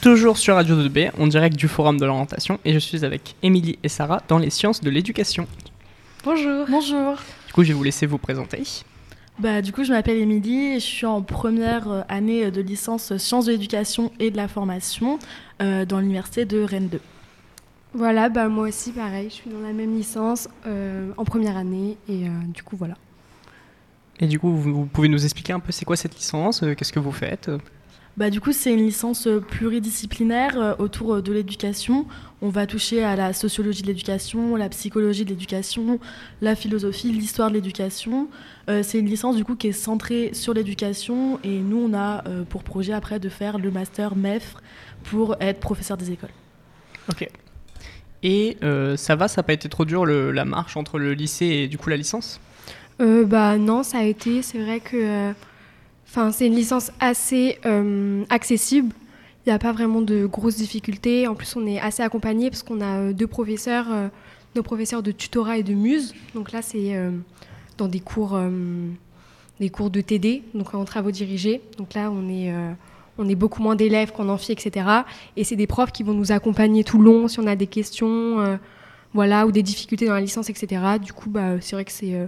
toujours sur Radio 2B, en direct du Forum de l'orientation, et je suis avec Émilie et Sarah dans les sciences de l'éducation. Bonjour. Bonjour. Du coup, je vais vous laisser vous présenter. Bah, du coup, je m'appelle Émilie et je suis en première euh, année de licence sciences de l'éducation et de la formation euh, dans l'université de Rennes 2. Voilà, bah, moi aussi, pareil, je suis dans la même licence euh, en première année et euh, du coup, voilà. Et du coup, vous, vous pouvez nous expliquer un peu c'est quoi cette licence, euh, qu'est-ce que vous faites Bah, du coup, c'est une licence euh, pluridisciplinaire euh, autour euh, de l'éducation. On va toucher à la sociologie de l'éducation, la psychologie de l'éducation, la philosophie, l'histoire de l'éducation. Euh, c'est une licence du coup qui est centrée sur l'éducation et nous, on a euh, pour projet après de faire le master MEF pour être professeur des écoles. Ok. Et euh, ça va, ça n'a pas été trop dur le- la marche entre le lycée et du coup la licence? Euh, bah non, ça a été, c'est vrai que euh, enfin, c'est une licence assez euh, accessible. Il n'y a pas vraiment de grosses difficultés. En plus, on est assez accompagné parce qu'on a euh, deux professeurs, euh, nos professeurs de tutorat et de muse. Donc là, c'est dans des cours, des cours de TD, donc en travaux dirigés. Donc là, on est, on est beaucoup moins d'élèves qu'en amphi, etc. Et c'est des profs qui vont nous accompagner tout le long si on a des questions. Voilà, ou des difficultés dans la licence, etc. Du coup, bah, c'est vrai que c'est euh,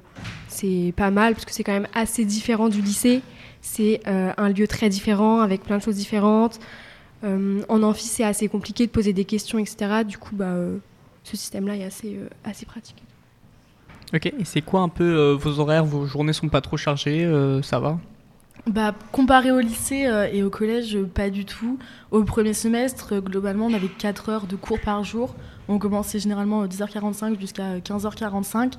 c'est pas mal parce que c'est quand même assez différent du lycée. C'est euh, un lieu très différent avec plein de choses différentes. Euh, en amphi, c'est assez compliqué de poser des questions, etc. Du coup, bah, ce système-là est assez, assez pratique. Ok, et c'est quoi un peu vos horaires? Vos journées sont pas trop chargées Ça va? Bah, comparé au lycée euh, et au collège, euh, pas du tout. Au premier semestre, euh, globalement, on avait 4 heures de cours par jour. On commençait généralement à 10h45 jusqu'à 15h45.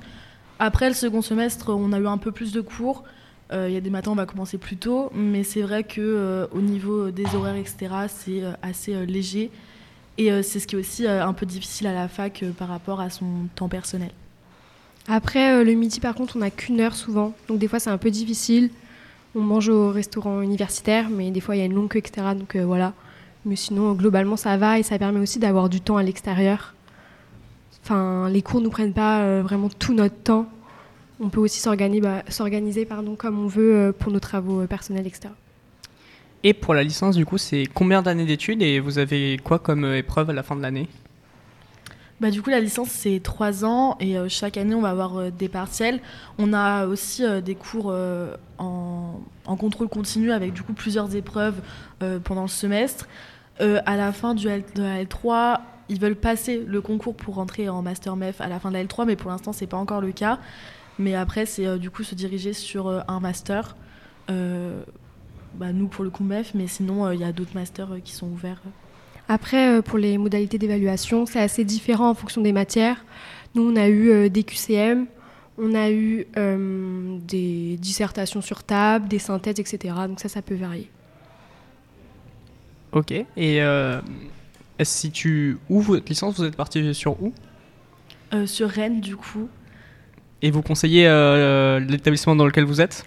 Après le second semestre, on a eu un peu plus de cours. Il y a des matins, on va commencer plus tôt, mais c'est vrai que au niveau des horaires, etc., c'est assez léger. Et c'est ce qui est aussi un peu difficile à la fac par rapport à son temps personnel. Après, le midi, par contre, on n'a qu'une heure souvent. Donc, des fois, c'est un peu difficile. On mange au restaurant universitaire, mais des fois, il y a une longue queue, etc. Donc, euh, voilà. Mais sinon, globalement, ça va et ça permet aussi d'avoir du temps à l'extérieur. Enfin, les cours ne nous prennent pas euh, vraiment tout notre temps. On peut aussi s'organiser, bah, comme on veut euh, pour nos travaux personnels, etc. Et pour la licence, du coup, c'est combien d'années d'études et vous avez quoi comme épreuve à la fin de l'année? Bah, du coup, la licence, c'est trois ans et euh, chaque année, on va avoir euh, des partiels. On a aussi euh, des cours en, contrôle continu avec du coup plusieurs épreuves pendant le semestre. À la fin de la L3, ils veulent passer le concours pour rentrer en Master MEF à la fin de la L3, mais pour l'instant, c'est pas encore le cas. Mais après, c'est du coup se diriger sur un master. Bah, nous, pour le coup, MEF, mais sinon, il y a d'autres masters qui sont ouverts. Après, euh, pour les modalités d'évaluation, c'est assez différent en fonction des matières. Nous, on a eu euh, des QCM, on a eu euh, des dissertations sur table, des synthèses, etc. Donc ça, ça peut varier. Ok. Et euh, si tu où votre licence Vous êtes parti sur où? Euh, sur Rennes, du coup, Et vous conseillez euh, l'établissement dans lequel vous êtes?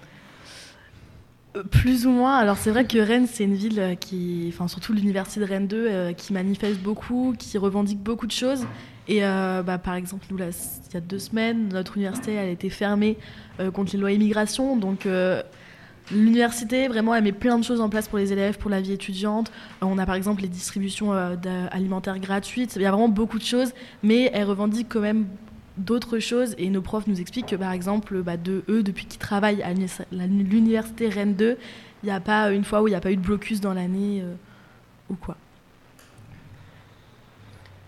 Plus ou moins. Alors c'est vrai que Rennes, c'est une ville euh, qui, enfin surtout l'université de Rennes 2, euh, qui manifeste beaucoup, qui revendique beaucoup de choses. Et euh, bah, par exemple, nous, là, il y a deux semaines, notre université elle a été fermée contre les lois immigration. Donc l'université, vraiment, elle met plein de choses en place pour les élèves, pour la vie étudiante. On a par exemple les distributions alimentaires gratuites. Il y a vraiment beaucoup de choses, mais elle revendique quand même d'autres choses et nos profs nous expliquent que par exemple bah, de eux depuis qu'ils travaillent à l'université Rennes 2 il n'y a pas une fois où il n'y a pas eu de blocus dans l'année euh, ou quoi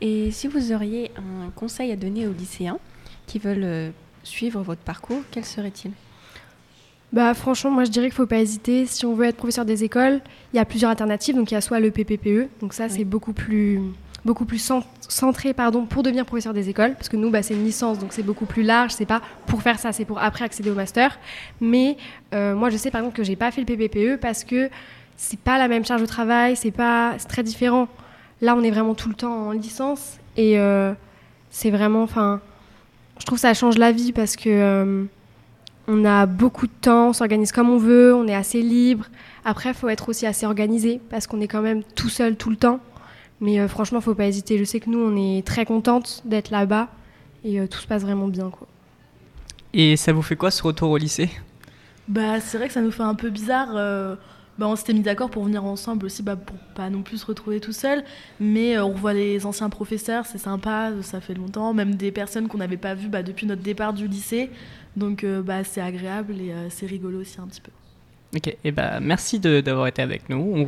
Et si vous auriez un conseil à donner aux lycéens qui veulent euh, suivre votre parcours, quel serait-il? Bah, franchement, moi, je dirais qu'il ne faut pas hésiter. Si on veut être professeur des écoles, il y a plusieurs alternatives. Donc, il y a soit le PPPE. Donc, ça, c'est beaucoup plus, beaucoup plus cent- centré pardon, pour devenir professeur des écoles. Parce que nous, bah, c'est une licence, donc c'est beaucoup plus large. C'est pas pour faire ça, c'est pour après accéder au master. Mais euh, moi, je sais, par exemple, que j'ai pas fait le PPPE parce que c'est pas la même charge de travail. C'est pas, très différent. Là, on est vraiment tout le temps en licence. Et euh, c'est vraiment, enfin, je trouve que ça change la vie parce que... euh, on a beaucoup de temps, on s'organise comme on veut, on est assez libre. Après, il faut être aussi assez organisé parce qu'on est quand même tout seul tout le temps. Mais euh, franchement, faut pas hésiter. Je sais que nous, on est très contente d'être là-bas et euh, tout se passe vraiment bien. Quoi. Et ça vous fait quoi ce retour au lycée? Bah c'est vrai que ça nous fait un peu bizarre euh, Bah, on s'était mis d'accord pour venir ensemble aussi, bah, pour pas non plus se retrouver tout seul. Mais euh, on revoit les anciens professeurs, c'est sympa, ça fait longtemps. Même des personnes qu'on n'avait pas vues bah, depuis notre départ du lycée. Donc euh, bah, c'est agréable et euh, c'est rigolo aussi un petit peu. Ok, et bah merci de- d'avoir été avec nous. On